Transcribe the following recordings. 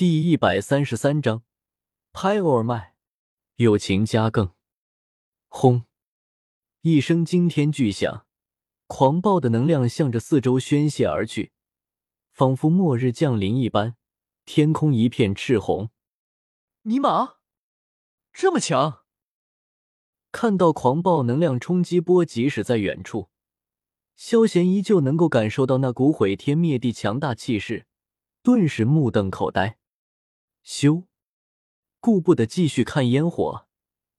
第一百三十三章，拍欧尔麦，友情加更。轰！一声惊天巨响，狂暴的能量向着四周宣泄而去，仿佛末日降临一般，天空一片赤红。尼玛，这么强！看到狂暴能量冲击波，即使在远处，萧贤依旧能够感受到那股毁天灭地强大气势，顿时目瞪口呆。咻！顾不得继续看烟火，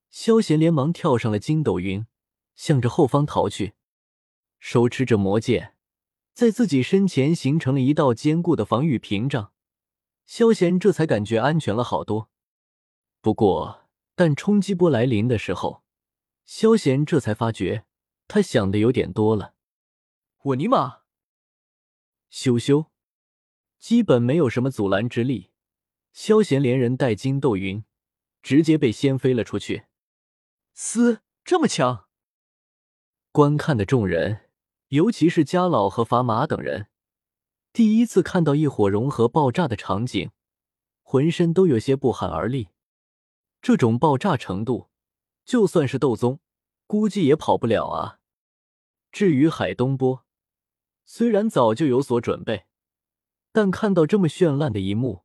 萧贤连忙跳上了筋斗云，向着后方逃去。手持着魔剑，在自己身前形成了一道坚固的防御屏障，萧贤这才感觉安全了好多。不过，但冲击波来临的时候，萧贤这才发觉，他想的有点多了。我尼玛！咻咻，基本没有什么阻拦之力。萧贤连人带筋斗云，直接被掀飞了出去。嘶，这么强！观看的众人，尤其是家老和法马等人，第一次看到一火融合爆炸的场景，浑身都有些不寒而栗。这种爆炸程度，就算是斗宗，估计也跑不了啊。至于海东波，虽然早就有所准备，但看到这么绚烂的一幕。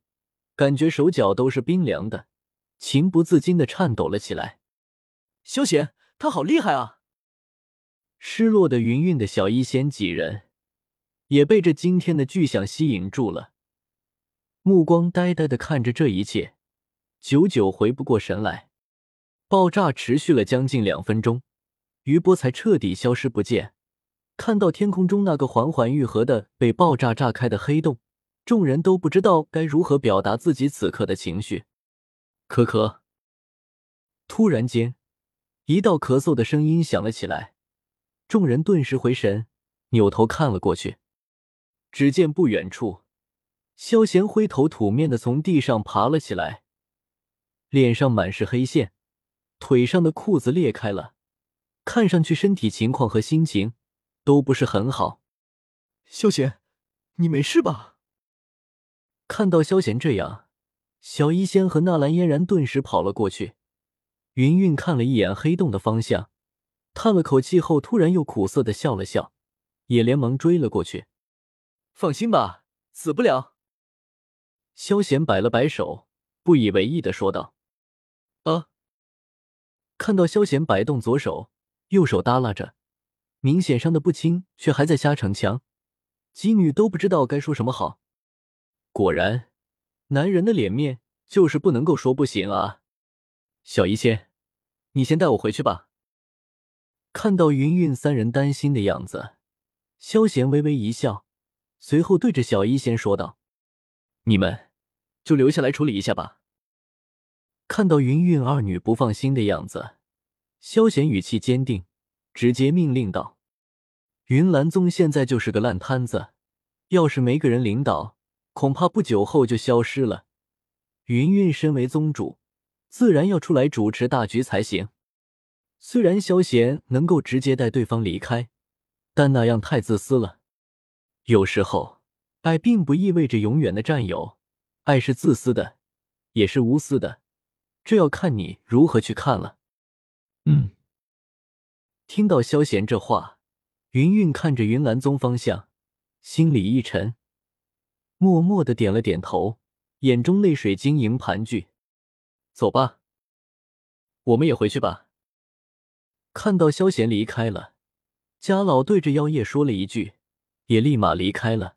感觉手脚都是冰凉的，情不自禁的颤抖了起来。萧贤，他好厉害啊！失落的云韵的小医仙几人也被这惊天的巨响吸引住了，目光呆呆的看着这一切，久久回不过神来。爆炸持续了将近两分钟，余波才彻底消失不见。看到天空中那个缓缓愈合的被爆炸炸开的黑洞。众人都不知道该如何表达自己此刻的情绪。咳咳。突然间，一道咳嗽的声音响了起来，众人顿时回神，扭头看了过去。只见不远处，萧贤灰头土面的从地上爬了起来，脸上满是黑线，腿上的裤子裂开了，看上去身体情况和心情都不是很好。萧贤，你没事吧？看到萧贤这样，小医仙和纳兰嫣然顿时跑了过去。云云看了一眼黑洞的方向，叹了口气后，突然又苦涩的笑了笑，也连忙追了过去。放心吧，死不了。萧贤摆了摆手，不以为意的说道：“啊！”看到萧贤摆动左手，右手耷拉着，明显伤的不轻，却还在瞎逞强，几女都不知道该说什么好。果然，男人的脸面就是不能够说不行啊！小医仙，你先带我回去吧。看到云云三人担心的样子，萧贤微微一笑，随后对着小医仙说道：“你们就留下来处理一下吧。”看到云云二女不放心的样子，萧贤语气坚定，直接命令道：“云岚宗现在就是个烂摊子，要是没个人领导。”恐怕不久后就消失了。云云身为宗主，自然要出来主持大局才行。虽然萧贤能够直接带对方离开，但那样太自私了。有时候，爱并不意味着永远的占有，爱是自私的，也是无私的，这要看你如何去看了。嗯。听到萧贤这话，云云看着云岚宗方向，心里一沉。默默的点了点头，眼中泪水晶莹盘踞。走吧，我们也回去吧。看到萧贤离开了，家老对着妖夜说了一句，也立马离开了。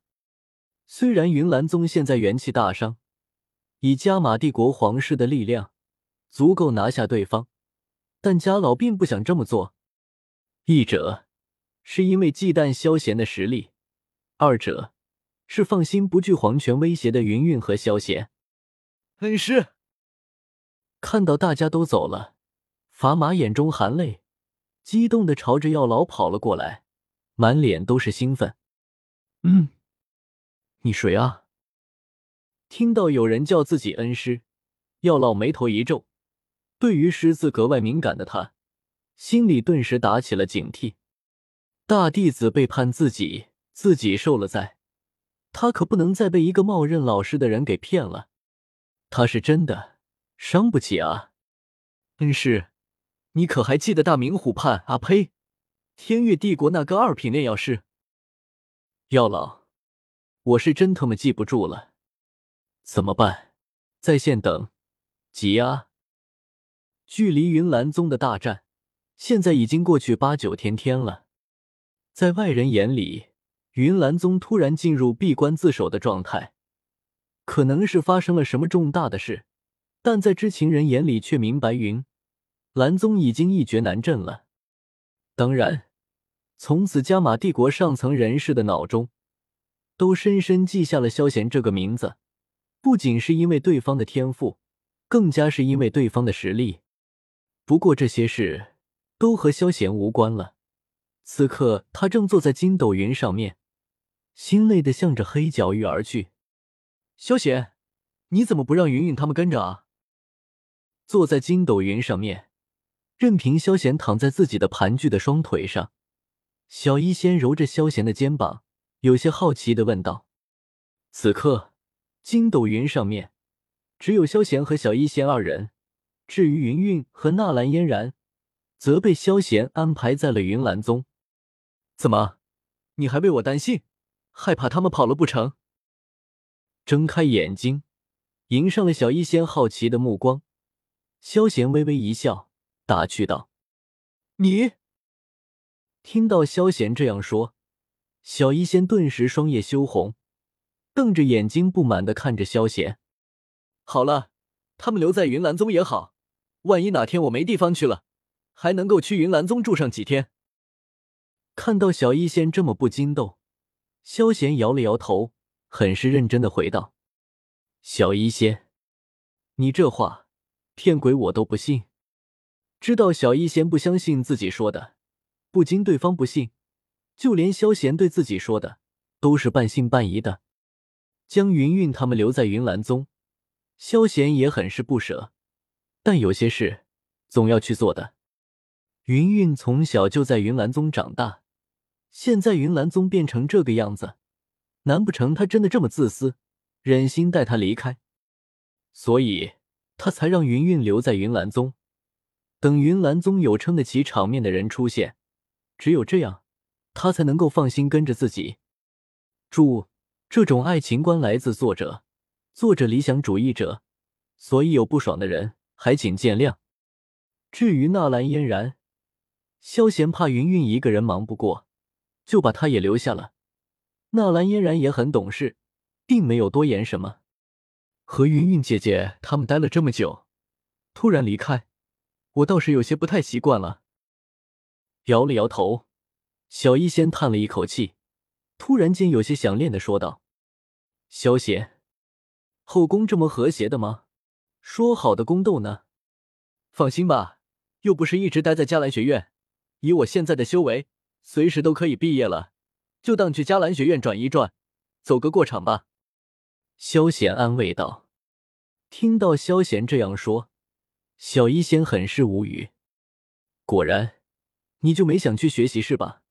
虽然云岚宗现在元气大伤，以加玛帝国皇室的力量足够拿下对方，但家老并不想这么做。一者是因为忌惮萧贤的实力，二者。是放心不惧皇权威胁的云云和萧贤。恩师看到大家都走了，法马眼中含泪，激动的朝着药老跑了过来，满脸都是兴奋。嗯，你谁啊？听到有人叫自己恩师，药老眉头一皱。对于师字格外敏感的他，心里顿时打起了警惕。大弟子背叛自己，自己受了灾。他可不能再被一个冒认老师的人给骗了。他是真的伤不起啊。恩师，你可还记得大明湖畔啊呸，天月帝国那个二品炼药师？药老，我是真他妈记不住了，怎么办？在线等，急啊！距离云岚宗的大战，现在已经过去八九天天了。在外人眼里，云岚宗突然进入闭关自守的状态，可能是发生了什么重大的事；但在知情人眼里，却明白云岚宗已经一蹶难振了。当然，从此加玛帝国上层人士的脑中，都深深记下了萧贤这个名字，不仅是因为对方的天赋，更加是因为对方的实力。不过这些事都和萧贤无关了。此刻他正坐在筋斗云上面，心累的向着黑角域而去。萧贤，你怎么不让云云他们跟着啊？坐在筋斗云上面，任凭萧贤躺在自己的盘踞的双腿上，小医仙揉着萧贤的肩膀，有些好奇的问道。此刻筋斗云上面只有萧贤和小医仙二人。至于云云和纳兰嫣然，则被萧贤安排在了云岚宗。怎么，你还为我担心，害怕他们跑了不成？睁开眼睛，迎上了小医仙好奇的目光。萧贤微微一笑，打趣道：“你。”听到萧贤这样说，小医仙顿时双眼羞红，瞪着眼睛不满的看着萧贤。好了，他们留在云岚宗也好。万一哪天我没地方去了，还能够去云岚宗住上几天。看到小医仙这么不经动，萧贤摇了摇头，很是认真的回道：“小医仙，你这话骗鬼我都不信。”知道小医仙不相信自己说的，不经对方不信，就连萧贤对自己说的都是半信半疑的。将云韵他们留在云岚宗，萧贤也很是不舍。但有些事总要去做的。云韵从小就在云岚宗长大，现在云岚宗变成这个样子，难不成他真的这么自私，忍心带他离开？所以他才让云韵留在云岚宗，等云岚宗有撑得起场面的人出现，只有这样，他才能够放心跟着自己。注：这种爱情观来自作者，作者理想主义者，所以有不爽的人。还请见谅。至于纳兰嫣然，萧贤怕云云一个人忙不过，就把她也留下了。纳兰嫣然也很懂事，并没有多言什么。和云云姐姐他们待了这么久，突然离开，我倒是有些不太习惯了。摇了摇头，小医仙叹了一口气，突然间有些想念的说道：“萧贤，后宫这么和谐的吗？”说好的宫斗呢？放心吧，又不是一直待在迦兰学院。以我现在的修为，随时都可以毕业了，就当去迦兰学院转一转，走个过场吧。萧贤安慰道。听到萧贤这样说，小医仙很是无语。果然，你就没想去学习是吧？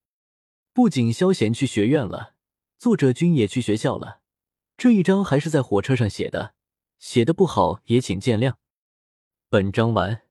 不仅萧贤去学院了，作者君也去学校了。这一章还是在火车上写的。写的不好也请见谅。本章完。